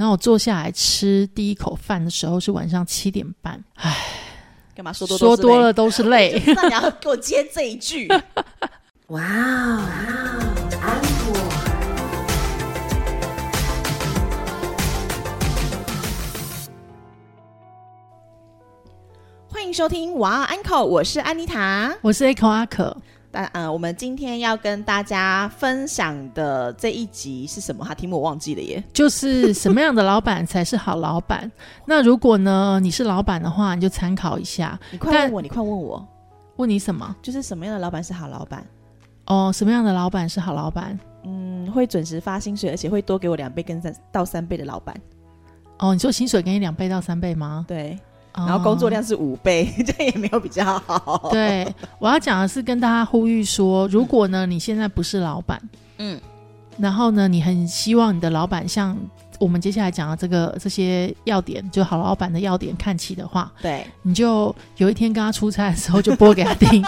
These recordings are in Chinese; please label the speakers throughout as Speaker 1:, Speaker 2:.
Speaker 1: 然后我坐下来吃第一口饭的时候是晚上七点半，唉，
Speaker 2: 干嘛说多
Speaker 1: 说多
Speaker 2: 了？
Speaker 1: 都是泪。
Speaker 2: 那你要给我接这一句。哇哦，安果。欢迎收听《哇哦安口》，我是安妮塔。
Speaker 1: 我是 Echo 阿可，
Speaker 2: 但呃，我们今天要跟大家分享的这一集是什么？哈，题目我忘记了耶。
Speaker 1: 就是什么样的老板才是好老板？那如果呢你是老板的话，你就参考一下。
Speaker 2: 你快问我，你快问我，
Speaker 1: 问你什么？
Speaker 2: 就是什么样的老板是好老板？
Speaker 1: 哦，什么样的老板是好老板？
Speaker 2: 嗯，会准时发薪水，而且会多给我两倍跟三到三倍的老板。
Speaker 1: 哦，你说薪水给你两倍到三倍吗？
Speaker 2: 对，
Speaker 1: 哦
Speaker 2: 然后工作量是五倍，这也没有比较好。
Speaker 1: 对，我要讲的是跟大家呼吁说，如果呢你现在不是老板，
Speaker 2: 嗯，
Speaker 1: 然后呢你很希望你的老板像我们接下来讲的这个这些要点，就好老板的要点看齐的话，
Speaker 2: 对，
Speaker 1: 你就有一天跟他出差的时候就播给他听，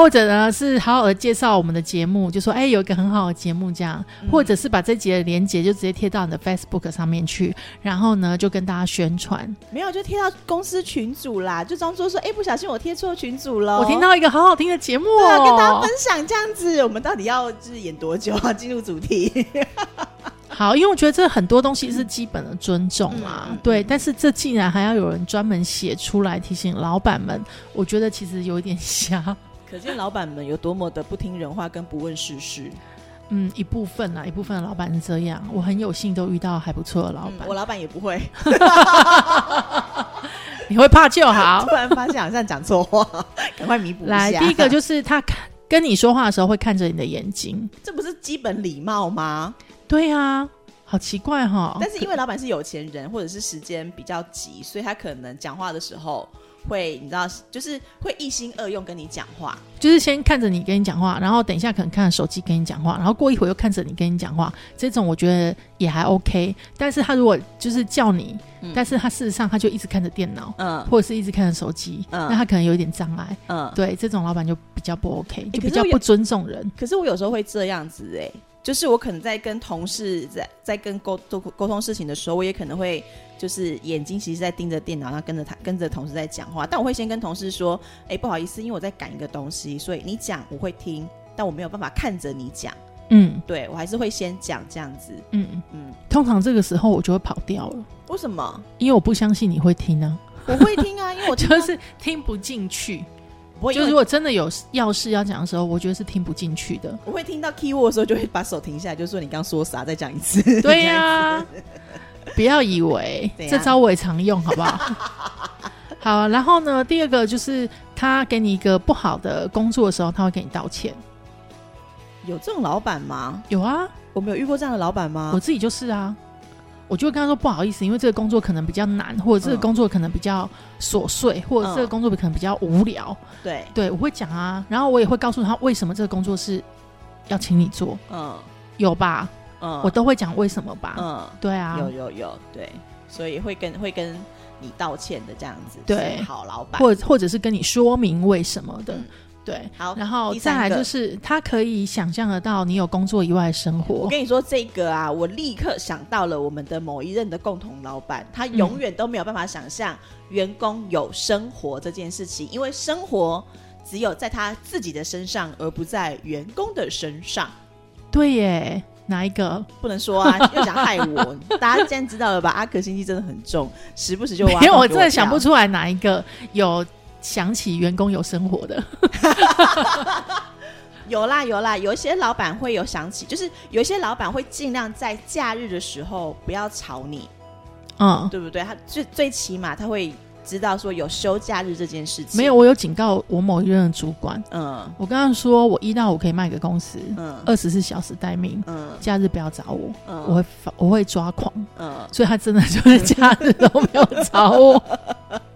Speaker 1: 或者呢是好好的介绍我们的节目，就说哎有一个很好的节目这样，
Speaker 2: 嗯
Speaker 1: 或者是把这集的连接就直接贴到你的 Facebook 上面去，然后呢就跟大家宣传。
Speaker 2: 没有就贴到公司群组啦，就装作说，哎，不小心我贴错群组了。
Speaker 1: 我听到一个好好听的节目
Speaker 2: 对啊，跟大家
Speaker 1: 哦
Speaker 2: 分，享这样子，我们到底要就是演多久啊？进入主题。
Speaker 1: 好，因为我觉得这很多东西是基本的尊重
Speaker 2: 啊，
Speaker 1: 对。但是这竟然还要有人专门写出来提醒老板们，我觉得其实有一点 瞎。
Speaker 2: 可见老板们有多么的不听人话，跟不问世事。
Speaker 1: 嗯，一部分啊，一部分的老板是这样，我很有幸都遇到还不错的老板。
Speaker 2: 嗯我老板也不会，
Speaker 1: 你会怕就好
Speaker 2: 突。然发现好像讲错话，赶快弥补一
Speaker 1: 来，
Speaker 2: 下。
Speaker 1: 第一个就是他看跟你说话的时候会看着你的眼睛。
Speaker 2: 这不是基本礼貌吗？
Speaker 1: 对啊，好奇怪哈、
Speaker 2: 但是因为老板是有钱人，或者是时间比较急，所以他可能讲话的时候会，你知道，就是会一心二用跟你讲话。
Speaker 1: 就是先看着你跟你讲话，然后等一下可能看着手机跟你讲话，然后过一会又看着你跟你讲话，这种我觉得也还 OK。但是他如果就是叫你，
Speaker 2: 嗯
Speaker 1: 但是他事实上他就一直看着电脑，
Speaker 2: 嗯
Speaker 1: 或者是一直看着手机，
Speaker 2: 嗯
Speaker 1: 那他可能有一点障碍。
Speaker 2: 嗯。
Speaker 1: 对，这种老板就比较不 OK，就比较不尊重人。
Speaker 2: 可是我有时候会这样子哎、就是我可能在跟同事在在跟沟沟沟通事情的时候，我也可能会就是眼睛其实在盯着电脑，然后跟着他跟着同事在讲话，但我会先跟同事说，哎、不好意思，因为我在赶一个东西，所以你讲我会听，但我没有办法看着你讲，
Speaker 1: 嗯。
Speaker 2: 对我还是会先讲这样子，
Speaker 1: 嗯，
Speaker 2: 嗯，
Speaker 1: 通常这个时候我就会跑掉了，
Speaker 2: 为什么？
Speaker 1: 因为我不相信你会听啊，
Speaker 2: 我会听啊，因为我
Speaker 1: 就是听不进去。
Speaker 2: 不会，
Speaker 1: 就如果真的有要事要讲的时候，我觉得是听不进去的。
Speaker 2: 我会听到 key word 的时候，就会把手停下来，就说你刚刚说啥，再讲一次。
Speaker 1: 对呀、不要以为这招我也常用，好不好？好，然后呢，第二个就是他给你一个不好的工作的时候，他会给你道歉。
Speaker 2: 有这种老板吗？
Speaker 1: 有啊，
Speaker 2: 我们有遇过这样的老板吗
Speaker 1: 我？自己就是啊，我就会跟他说不好意思，因为这个工作可能比较难，或者这个
Speaker 2: 嗯
Speaker 1: 工作可能比较琐碎，或者这个
Speaker 2: 嗯
Speaker 1: 工作可能比较无聊。
Speaker 2: 对，
Speaker 1: 对，我会讲啊，然后我也会告诉他为什么这个工作是要请你做，
Speaker 2: 嗯
Speaker 1: 有吧？
Speaker 2: 嗯，
Speaker 1: 我都会讲为什么吧。
Speaker 2: 嗯。
Speaker 1: 对啊，
Speaker 2: 有有有，对，所以会跟会跟你道歉的这样子，
Speaker 1: 对
Speaker 2: 好老板。
Speaker 1: 或或者是跟你说明为什么的。
Speaker 2: 嗯
Speaker 1: 对，
Speaker 2: 好，
Speaker 1: 然后再来就是他可以想象得到你有工作以外的生活。
Speaker 2: 我跟你说这个啊，我立刻想到了我们的某一任的共同老板，他永远都没有办法想象员工有生活这件事情，因为生活只有在他自己的身上，而不在员工的身上。
Speaker 1: 对耶，哪一个？
Speaker 2: 不能说啊，又想害我，大家现在知道了吧？阿可心机真的很重，时不时就挖
Speaker 1: 因为我真的想不出来哪一个有想起员工有生活的。
Speaker 2: 有 啦有啦，有一些老板会有想起，就是有一些老板会尽量在假日的时候不要吵你，
Speaker 1: 嗯，
Speaker 2: 对不对？他最最起码他会知道说有休假日这件事情。
Speaker 1: 没有，，我有警告我某一任的主管，
Speaker 2: 嗯
Speaker 1: 我跟他说我一到五可以卖给公司，
Speaker 2: 嗯
Speaker 1: 二十四小时待命，
Speaker 2: 嗯
Speaker 1: 假日不要找我，
Speaker 2: 嗯
Speaker 1: 我会发我会抓狂。
Speaker 2: 嗯，
Speaker 1: 所以他真的就是假日都没有找我。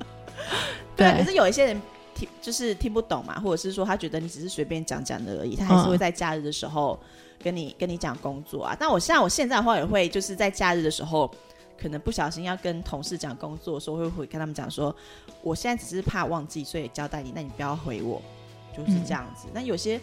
Speaker 2: 对啊。可是有一些人听就是听不懂嘛，或者是说他觉得你只是随便讲讲的而已，他还是
Speaker 1: 嗯
Speaker 2: 会在假日的时候跟你跟你讲工作啊。但我像我现在的话，也会就是在假日的时候。可能不小心要跟同事讲工作的时候，会会跟他们讲说，我现在只是怕忘记，所以交代你，那你不要回我，就是这样子。那有些，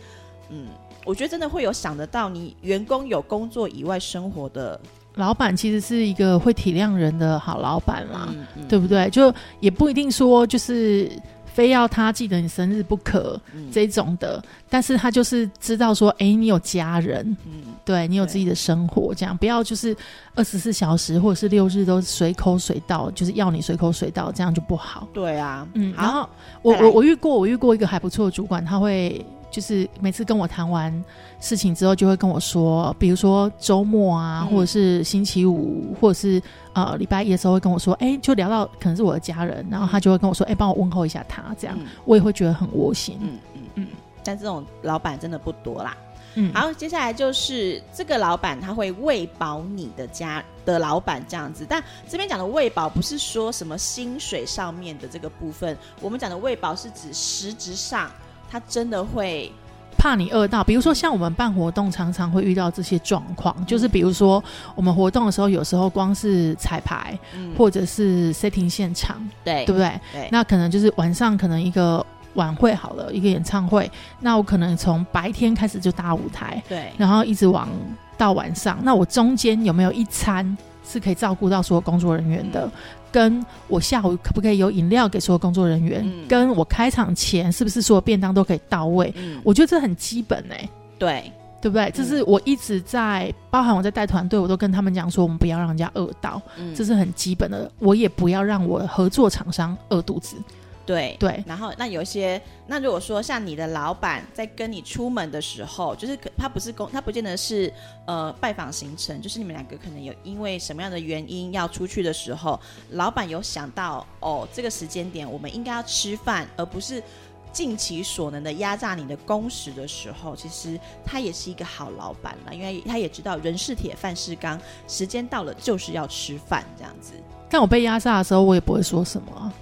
Speaker 2: 嗯，我觉得真的会有想得到，你员工有工作以外生活的
Speaker 1: 老板其实是一个会体谅人的好老板啦，
Speaker 2: 嗯嗯。
Speaker 1: 对不对？就也不一定说就是非要他记得你生日不可、
Speaker 2: 嗯。
Speaker 1: 这种的，但是他就是知道说，哎，你有家人，
Speaker 2: 嗯。
Speaker 1: 对你有自己的生活，这样不要就是二十四小时或者是六日都随口随到，就是要你随口随到，这样就不好。
Speaker 2: 对啊，
Speaker 1: 嗯，然，后我我我遇过，我遇过一个还不错的主管，他会就是每次跟我谈完事情之后，就会跟我说，比如说周末啊，
Speaker 2: 嗯。
Speaker 1: 或者是星期五，或者是呃礼拜一的时候，会跟我说，哎、就聊到可能是我的家人，然后他就会跟我说，哎、帮我问候一下他，这样、
Speaker 2: 嗯。
Speaker 1: 我也会觉得很窝心。
Speaker 2: 嗯嗯。
Speaker 1: 嗯
Speaker 2: 嗯，但这种老板真的不多啦。
Speaker 1: 嗯，
Speaker 2: 好，接下来就是这个老板他会喂饱你的家的老板这样子，但这边讲的喂饱不是说什么薪水上面的这个部分，我们讲的喂饱是指实质上他真的会，
Speaker 1: 怕你饿到，比如说像我们办活动，常常会遇到这些状况，就是比如说我们活动的时候，有时候光是彩排
Speaker 2: 嗯，
Speaker 1: 或者是 setting 现场，
Speaker 2: 对
Speaker 1: 对不对？
Speaker 2: 对，
Speaker 1: 那可能就是晚上可能一个晚会好了，一个演唱会，那我可能从白天开始就搭舞台，
Speaker 2: 对。
Speaker 1: 然后一直往到晚上，那我中间有没有一餐是可以照顾到所有工作人员的？跟我下午可不可以有饮料给所有工作人员？
Speaker 2: 嗯
Speaker 1: 跟我开场前是不是所有便当都可以到位？
Speaker 2: 嗯，
Speaker 1: 我觉得这很基本哎、
Speaker 2: 对
Speaker 1: 对不对？这是我一直在，包含我在带团队，我都跟他们讲说，我们不要让人家饿到，
Speaker 2: 嗯
Speaker 1: 这是很基本的。我也不要让我合作厂商饿肚子。
Speaker 2: 对
Speaker 1: 对，
Speaker 2: 然后那有一些，那如果说像你的老板在跟你出门的时候，就是可他不是公，他不见得是呃拜访行程，就是你们两个可能有因为什么样的原因要出去的时候，老板有想到哦这个时间点我们应该要吃饭，而不是。尽其所能的压榨你的工时的时候，其实他也是一个好老板了，因为他也知道人是铁，饭是钢，时间到了就是要吃饭这样子。
Speaker 1: 但我被压榨的时候，我也不会说什么啊、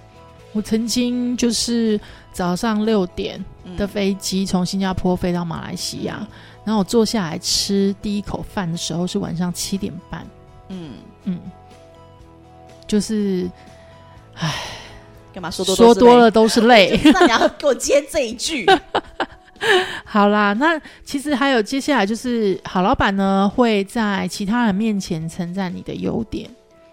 Speaker 1: 我曾经就是早上六点
Speaker 2: 嗯
Speaker 1: 的飞机从新加坡飞到马来西亚，
Speaker 2: 嗯
Speaker 1: 然后我坐下来吃第一口饭的时候是晚上七点半。
Speaker 2: 嗯，
Speaker 1: 嗯，就是
Speaker 2: 干嘛说多
Speaker 1: 说多了都是泪。
Speaker 2: 就知道你要给我接这一句。
Speaker 1: 好啦，那其实还有接下来就是好老板呢会在其他人面前称赞你的优点。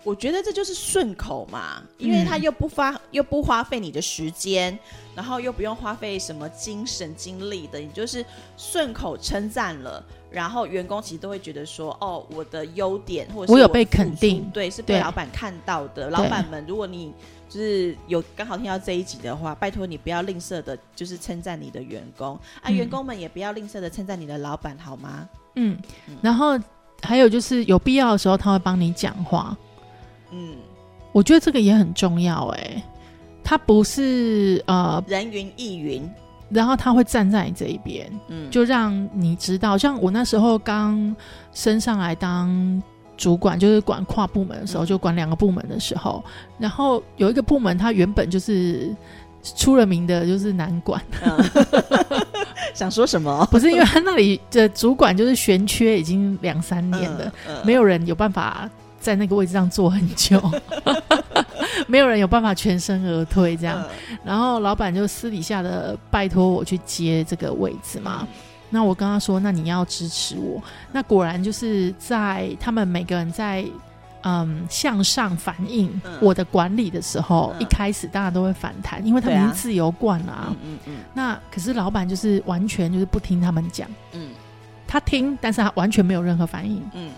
Speaker 2: 我觉得这就是顺口嘛，因为他又不花、又不花费你的时间，然后又不用花费什么精神精力的，你就是顺口称赞了，然后员工其实都会觉得说，哦，我的优点或者是
Speaker 1: 我有被肯定
Speaker 2: 对，是被老板看到的。老板们，如果你就是有刚好听到这一集的话，拜托你不要吝啬的，就是称赞你的员工。啊，
Speaker 1: 嗯。
Speaker 2: 员工们也不要吝啬的称赞你的老板，好吗？
Speaker 1: 嗯
Speaker 2: 嗯，
Speaker 1: 然后还有就是有必要的时候他会帮你讲话，
Speaker 2: 嗯，
Speaker 1: 我觉得这个也很重要哎、他不是呃，
Speaker 2: 人云亦云，
Speaker 1: 然后他会站在你这一边，
Speaker 2: 嗯，
Speaker 1: 就让你知道。像我那时候刚升上来当主管，就是管跨部门的时候，
Speaker 2: 嗯。
Speaker 1: 就管两个部门的时候，然后有一个部门，他原本就是出了名的，就是难管，
Speaker 2: 嗯。想说什么？
Speaker 1: 不是因为他那里的主管就是悬缺已经两三年了，
Speaker 2: 嗯。
Speaker 1: 没有人有办法在那个位置上坐很久，没有人有办法全身而退这样。
Speaker 2: 嗯
Speaker 1: 然后老板就私底下的拜托我去接这个位置嘛。那我跟他说，那你要支持我。那果然就是在他们每个人在嗯向上反映
Speaker 2: 嗯
Speaker 1: 我的管理的时候，
Speaker 2: 嗯
Speaker 1: 一开始大家都会反弹，因为他们是自由惯了啊。
Speaker 2: 嗯嗯嗯
Speaker 1: 那可是老板就是完全就是不听他们讲，
Speaker 2: 嗯
Speaker 1: 他听，但是他完全没有任何反应。
Speaker 2: 嗯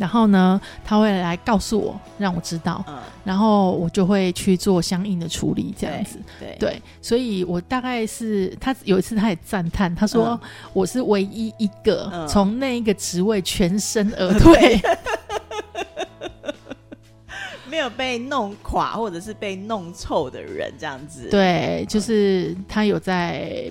Speaker 1: 然后呢，他会来告诉我，让我知道，
Speaker 2: 嗯，
Speaker 1: 然后我就会去做相应的处理，这样子。
Speaker 2: 对
Speaker 1: 对，所以我大概是他有一次他也赞叹，他说、我是唯一一个
Speaker 2: 嗯
Speaker 1: 从那一个职位全身而退。
Speaker 2: 没有被弄垮或者是被弄臭的人这样子。，
Speaker 1: 对，就是他有在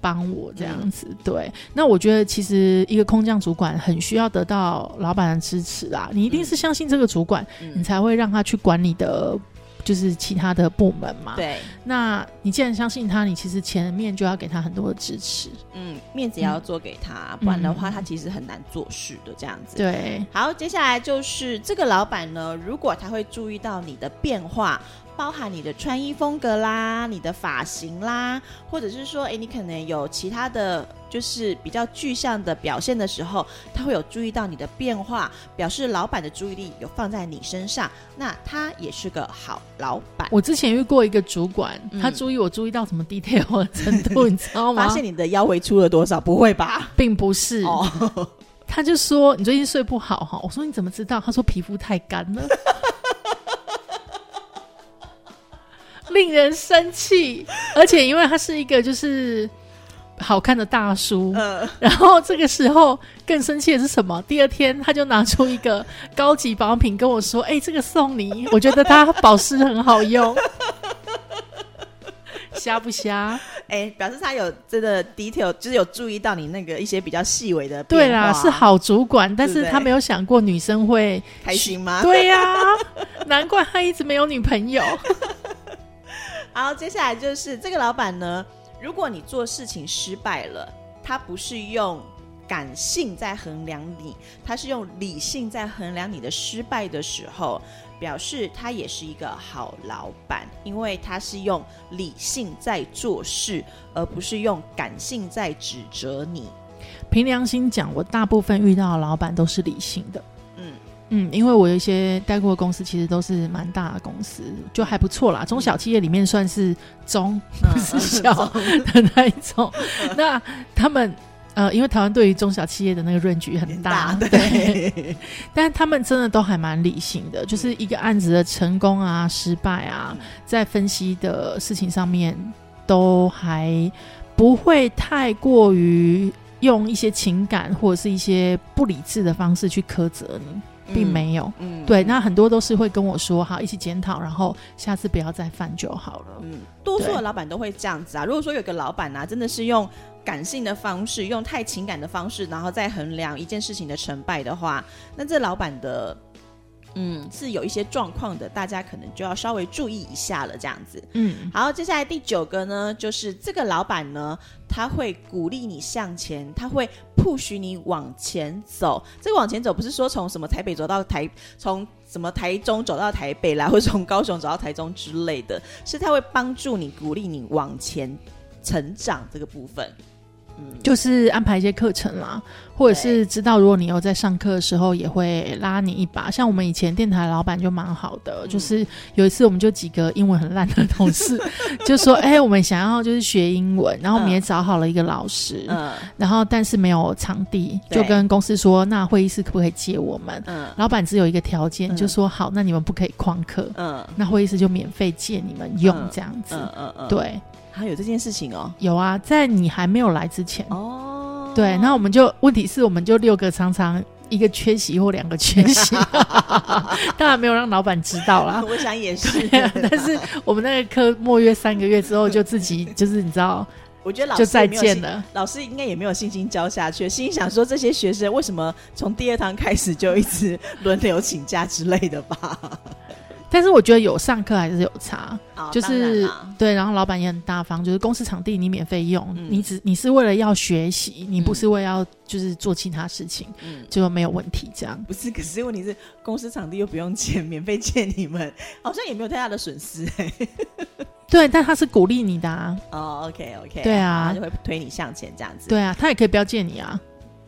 Speaker 1: 帮我这样
Speaker 2: 嗯
Speaker 1: 子。对，那我觉得其实一个空降主管很需要得到老板的支持啊，你一定是相信这个主管，你
Speaker 2: 嗯，
Speaker 1: 才会让他去管你的。就是其他的部门嘛，
Speaker 2: 对，
Speaker 1: 那你既然相信他，你其实前面就要给他很多的支持。
Speaker 2: 嗯，面子也要做给他，不然的话他其实很难做事的这样子。。
Speaker 1: 对，
Speaker 2: 好，接下来就是这个老板呢，如果他会注意到你的变化，包含你的穿衣风格啦、你的发型啦，或者是说，哎，你可能有其他的就是比较具象的表现的时候，他会有注意到你的变化，表示老板的注意力有放在你身上，那他也是个好老板。
Speaker 1: 我之前遇过一个主管，他注意我注意到什么 detail 的程度，你知道吗？
Speaker 2: 发现你的腰围出了多少？不会吧？
Speaker 1: 并不是，他就说你最近睡不好哈。我说你怎么知道？他说皮肤太干了。令人生气，而且因为他是一个就是好看的大叔，然后这个时候更生气的是什么？第二天他就拿出一个高级保养品跟我说：“哎，这个送你，我觉得它保湿很好用。”瞎不瞎？
Speaker 2: 哎，表示他有真的 detail，就是有注意到你那个一些比较细微的。
Speaker 1: 对啦，是好主管，但是他没有想过女生会
Speaker 2: 开心吗？
Speaker 1: 对呀，难怪他一直没有女朋友。
Speaker 2: 好，接下来就是这个老板呢。如果你做事情失败了，他不是用感性在衡量你，他是用理性在衡量你的失败的时候，表示他也是一个好老板，因为他是用理性在做事，而不是用感性在指责你。
Speaker 1: 凭良心讲，我大部分遇到的老板都是理性的。嗯，因为我有一些待过的公司，其实都是蛮大的公司，就还不错啦。中小企业里面算是中，不是小的那一种。那他们呃，因为台湾对于中小企业的那个润局很大，对，但他们真的都还蛮理性的，就是一个案子的成功啊、失败啊，在分析的事情上面，都还不会太过于用一些情感或者是一些不理智的方式去苛责你。并没有，嗯，对，那很多都是会跟我说，好，一起检讨，然后下次不要再犯就好了。嗯，
Speaker 2: 多数的老板都会这样子啊。如果说有个老板啊，真的是用感性的方式，用太情感的方式，然后再衡量一件事情的成败的话，那这老板的。嗯，是有一些状况的，大家可能就要稍微注意一下了。这样子，嗯，好，接下来第九个呢，就是这个老板呢，他会鼓励你向前，他会 push 你往前走。这个往前走不是说从什么台北走到台，从什么台中走到台北来，或者从高雄走到台中之类的，是他会帮助你、鼓励你往前成长这个部分。
Speaker 1: 就是安排一些课程啦，或者是知道如果你有在上课的时候，也会拉你一把。像我们以前电台老板就蛮好的，就是有一次我们就几个英文很烂的同事，就说：“哎，我们想要就是学英文，然后我们也找好了一个老师，嗯，然后但是没有场地，就跟公司说，那会议室可不可以借我们？嗯，老板只有一个条件，就说好，那你们不可以旷课，嗯，那会议室就免费借你们用，这样子，嗯嗯嗯，对。”
Speaker 2: 还有这件事情哦，
Speaker 1: 有啊，在你还没有来之前。哦，对，那我们就问题是我们就六个常常一个缺席或两个缺席，当然没有让老板知道啦。
Speaker 2: 我想也是，
Speaker 1: 但是我们那个科末约三个月之后就自己 就是你知道，
Speaker 2: 我觉得老
Speaker 1: 师就再见了，
Speaker 2: 老师应该也没有信心教下去，心想说这些学生为什么从第二堂开始就一直轮流请假之类的吧。
Speaker 1: 但是我觉得有上课还是有差，就是对，然后老板也很大方，就是公司场地你免费用，你只你是为了要学习，你不是为要就是做其他事情，嗯就没有问题。这样
Speaker 2: 不是，可是问题是公司场地又不用钱，免费借你们，好像也没有太大的损失哎。
Speaker 1: 对，但他是鼓励你的
Speaker 2: 啊。哦，OK OK，
Speaker 1: 对啊，他
Speaker 2: 就会推你向前这样子。
Speaker 1: 对啊，他也可以不要借你啊。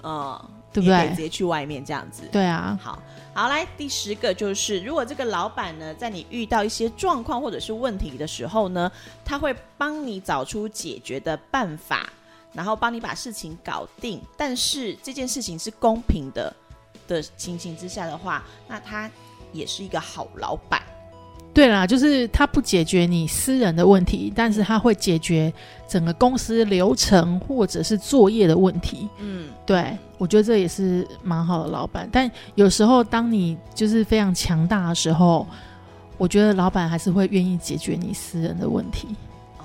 Speaker 1: 哦，对不对？
Speaker 2: 直接去外面这样子。
Speaker 1: 对啊，
Speaker 2: 好。好，来第十个就是，如果这个老板呢，在你遇到一些状况或者是问题的时候呢，他会帮你找出解决的办法，然后帮你把事情搞定。但是这件事情是公平的的情形之下的话，那他也是一个好老板。
Speaker 1: 对啦，就是他不解决你私人的问题，但是他会解决整个公司流程或者是作业的问题。嗯，对，我觉得这也是蛮好的老板。但有时候当你就是非常强大的时候，我觉得老板还是会愿意解决你私人的问题。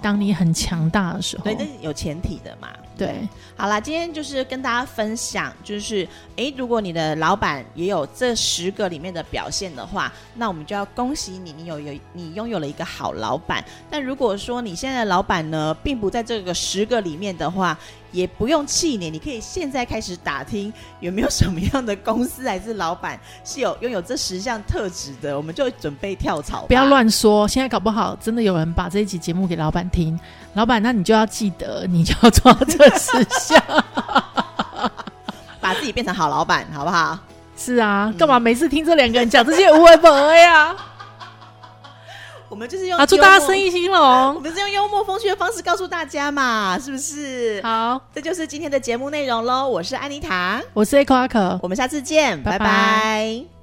Speaker 1: 当你很强大的时候，
Speaker 2: 对，那有前提的嘛。
Speaker 1: 对，
Speaker 2: 好啦，今天就是跟大家分享，就是诶，如果你的老板也有这十个里面的表现的话，那我们就要恭喜你，你有有你拥有了一个好老板。但如果说你现在的老板呢，并不在这个十个里面的话，也不用气馁，你可以现在开始打听有没有什么样的公司还是老板是有拥有这十项特质的，我们就准备跳槽。
Speaker 1: 不要乱说，现在搞不好真的有人把这一集节目给老板听，老板，那你就要记得，你就要做这十项，
Speaker 2: 把自己变成好老板，好不好？
Speaker 1: 是啊，干嘛每次听这两个人讲这些无为不为呀？
Speaker 2: 我们就是用
Speaker 1: 啊，祝大家生意兴隆。
Speaker 2: 我们是用幽默风趣的方式告诉大家嘛，是不是？
Speaker 1: 好，
Speaker 2: 这就是今天的节目内容喽。我是安妮塔，
Speaker 1: 我是可，
Speaker 2: 我们下次见，拜
Speaker 1: 拜拜
Speaker 2: 拜